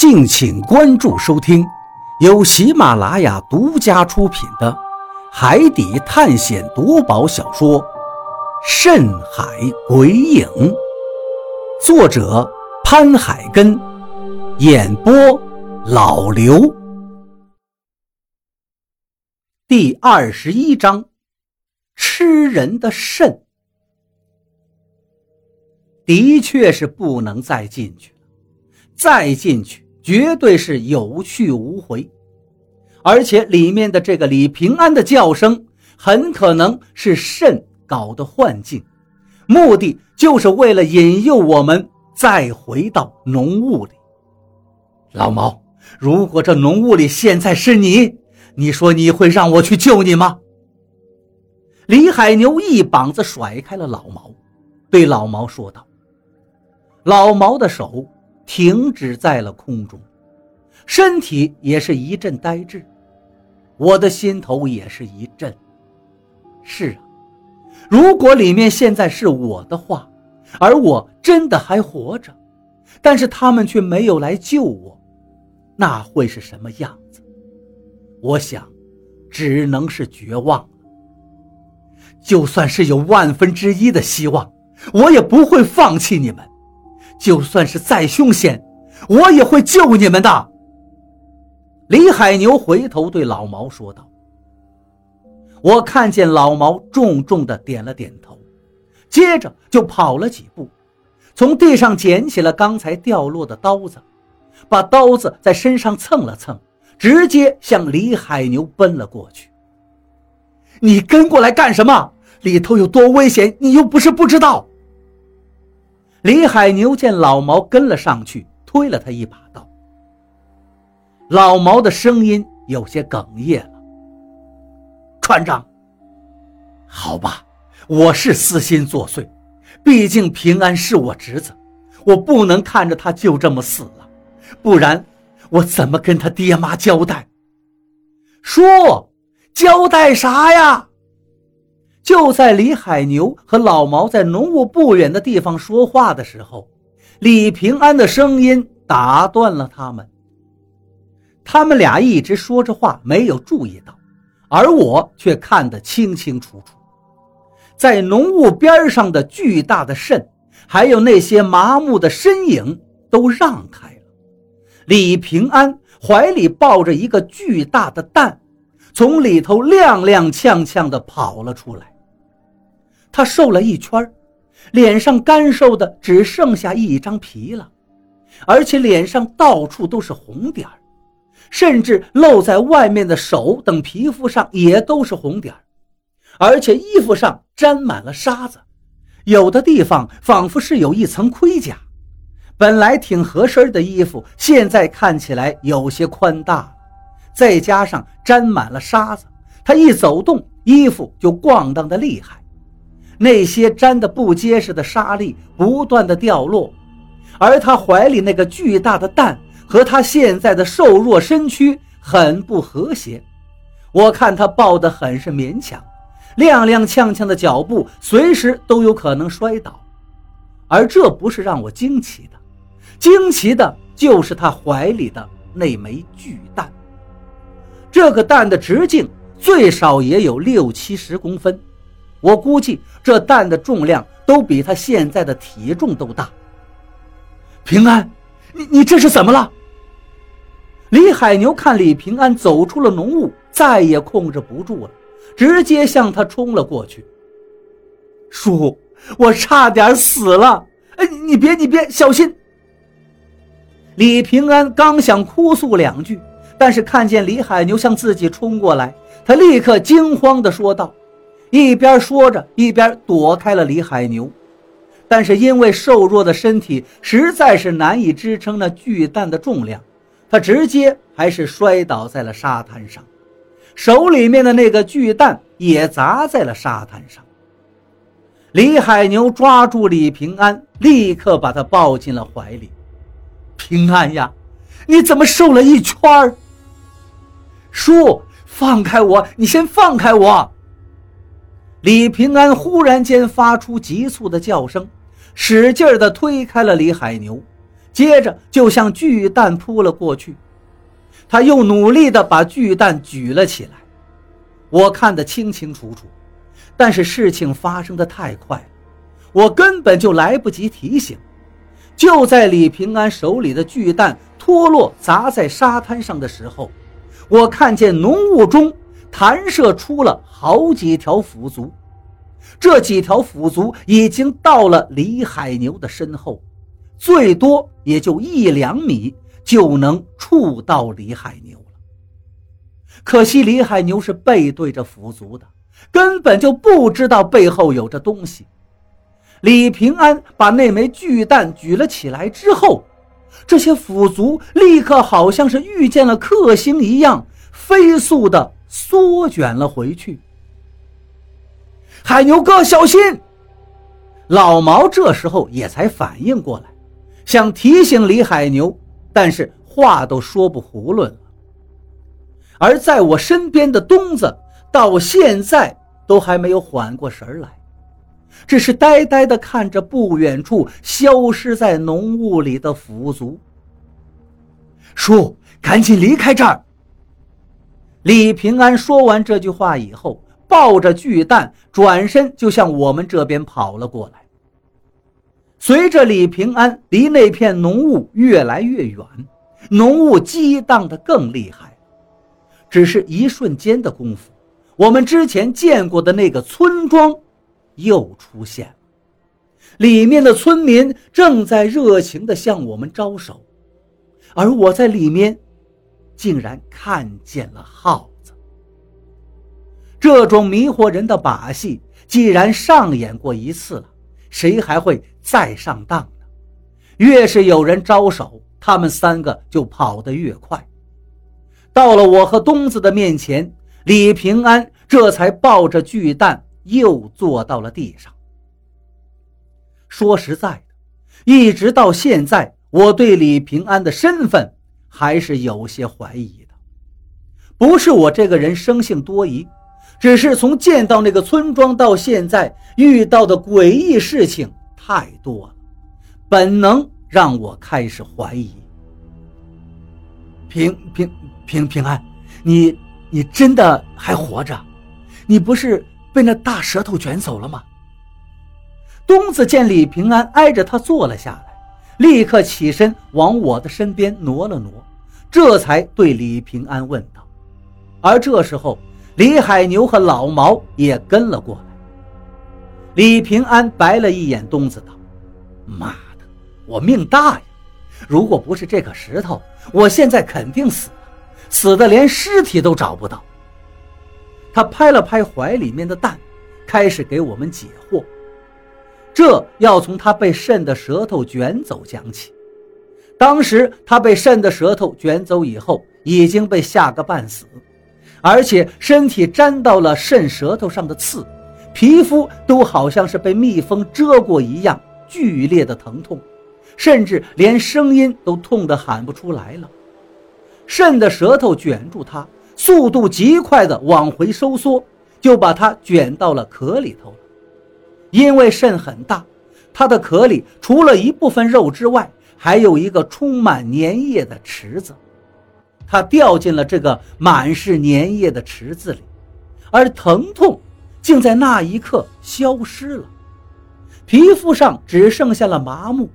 敬请关注收听，由喜马拉雅独家出品的《海底探险夺宝小说》《深海鬼影》，作者潘海根，演播老刘。第二十一章，吃人的肾，的确是不能再进去了，再进去。绝对是有去无回，而且里面的这个李平安的叫声，很可能是肾搞的幻境，目的就是为了引诱我们再回到浓雾里。老毛，如果这浓雾里现在是你，你说你会让我去救你吗？李海牛一膀子甩开了老毛，对老毛说道：“老毛的手。”停止在了空中，身体也是一阵呆滞，我的心头也是一震。是啊，如果里面现在是我的话，而我真的还活着，但是他们却没有来救我，那会是什么样子？我想，只能是绝望了。就算是有万分之一的希望，我也不会放弃你们。就算是再凶险，我也会救你们的。李海牛回头对老毛说道：“我看见老毛重重的点了点头，接着就跑了几步，从地上捡起了刚才掉落的刀子，把刀子在身上蹭了蹭，直接向李海牛奔了过去。你跟过来干什么？里头有多危险，你又不是不知道。”李海牛见老毛跟了上去，推了他一把，道：“老毛的声音有些哽咽了。船长，好吧，我是私心作祟，毕竟平安是我侄子，我不能看着他就这么死了，不然我怎么跟他爹妈交代？说，交代啥呀？”就在李海牛和老毛在浓雾不远的地方说话的时候，李平安的声音打断了他们。他们俩一直说着话，没有注意到，而我却看得清清楚楚。在浓雾边上的巨大的肾，还有那些麻木的身影，都让开了。李平安怀里抱着一个巨大的蛋，从里头踉踉跄跄地跑了出来。他瘦了一圈，脸上干瘦的只剩下一张皮了，而且脸上到处都是红点甚至露在外面的手等皮肤上也都是红点而且衣服上沾满了沙子，有的地方仿佛是有一层盔甲，本来挺合身的衣服，现在看起来有些宽大，再加上沾满了沙子，他一走动，衣服就咣当的厉害。那些粘得不结实的沙粒不断的掉落，而他怀里那个巨大的蛋和他现在的瘦弱身躯很不和谐。我看他抱得很是勉强，踉踉跄跄的脚步随时都有可能摔倒。而这不是让我惊奇的，惊奇的就是他怀里的那枚巨蛋。这个蛋的直径最少也有六七十公分。我估计这蛋的重量都比他现在的体重都大。平安，你你这是怎么了？李海牛看李平安走出了浓雾，再也控制不住了，直接向他冲了过去。叔，我差点死了！哎，你别你别小心！李平安刚想哭诉两句，但是看见李海牛向自己冲过来，他立刻惊慌地说道。一边说着，一边躲开了李海牛，但是因为瘦弱的身体实在是难以支撑那巨蛋的重量，他直接还是摔倒在了沙滩上，手里面的那个巨蛋也砸在了沙滩上。李海牛抓住李平安，立刻把他抱进了怀里。平安呀，你怎么瘦了一圈儿？叔，放开我！你先放开我！李平安忽然间发出急促的叫声，使劲地推开了李海牛，接着就向巨蛋扑了过去。他又努力地把巨蛋举了起来，我看得清清楚楚。但是事情发生的太快，我根本就来不及提醒。就在李平安手里的巨蛋脱落砸在沙滩上的时候，我看见浓雾中弹射出了好几条腐足。这几条腐足已经到了李海牛的身后，最多也就一两米就能触到李海牛了。可惜李海牛是背对着腐足的。根本就不知道背后有着东西。李平安把那枚巨蛋举了起来之后，这些腐足立刻好像是遇见了克星一样，飞速的缩卷了回去。海牛哥，小心！老毛这时候也才反应过来，想提醒李海牛，但是话都说不囫囵了。而在我身边的东子。到现在都还没有缓过神来，只是呆呆地看着不远处消失在浓雾里的腐族。叔，赶紧离开这儿！李平安说完这句话以后，抱着巨蛋转身就向我们这边跑了过来。随着李平安离那片浓雾越来越远，浓雾激荡得更厉害，只是一瞬间的功夫。我们之前见过的那个村庄，又出现了。里面的村民正在热情地向我们招手，而我在里面，竟然看见了耗子。这种迷惑人的把戏，既然上演过一次了，谁还会再上当呢？越是有人招手，他们三个就跑得越快。到了我和东子的面前。李平安这才抱着巨蛋又坐到了地上。说实在的，一直到现在，我对李平安的身份还是有些怀疑的。不是我这个人生性多疑，只是从见到那个村庄到现在遇到的诡异事情太多了，本能让我开始怀疑。平平平平安，你。你真的还活着？你不是被那大舌头卷走了吗？东子见李平安挨着他坐了下来，立刻起身往我的身边挪了挪，这才对李平安问道。而这时候，李海牛和老毛也跟了过来。李平安白了一眼东子，道：“妈的，我命大呀！如果不是这个石头，我现在肯定死了。”死的连尸体都找不到。他拍了拍怀里面的蛋，开始给我们解惑。这要从他被肾的舌头卷走讲起。当时他被肾的舌头卷走以后，已经被吓个半死，而且身体沾到了肾舌头上的刺，皮肤都好像是被蜜蜂蛰过一样，剧烈的疼痛，甚至连声音都痛得喊不出来了。肾的舌头卷住它，速度极快的往回收缩，就把它卷到了壳里头了。因为肾很大，它的壳里除了一部分肉之外，还有一个充满粘液的池子。它掉进了这个满是粘液的池子里，而疼痛竟在那一刻消失了，皮肤上只剩下了麻木。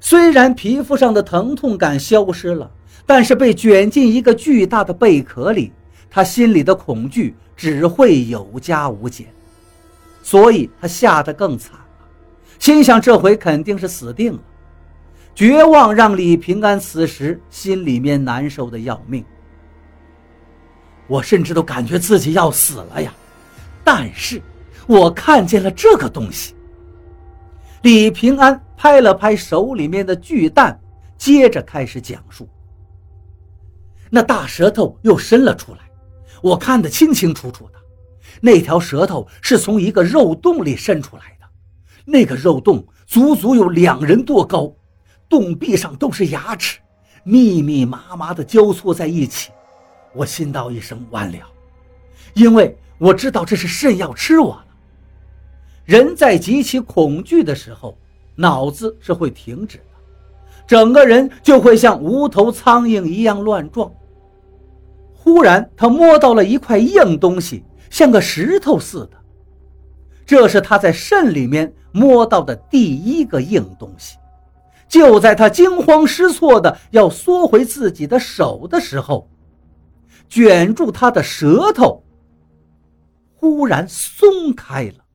虽然皮肤上的疼痛感消失了。但是被卷进一个巨大的贝壳里，他心里的恐惧只会有加无减，所以他吓得更惨了，心想这回肯定是死定了。绝望让李平安此时心里面难受的要命。我甚至都感觉自己要死了呀，但是我看见了这个东西。李平安拍了拍手里面的巨蛋，接着开始讲述。那大舌头又伸了出来，我看得清清楚楚的。那条舌头是从一个肉洞里伸出来的，那个肉洞足足有两人多高，洞壁上都是牙齿，密密麻麻的交错在一起。我心道一声完了，因为我知道这是肾要吃我了。人在极其恐惧的时候，脑子是会停止的，整个人就会像无头苍蝇一样乱撞。忽然，他摸到了一块硬东西，像个石头似的。这是他在肾里面摸到的第一个硬东西。就在他惊慌失措的要缩回自己的手的时候，卷住他的舌头忽然松开了。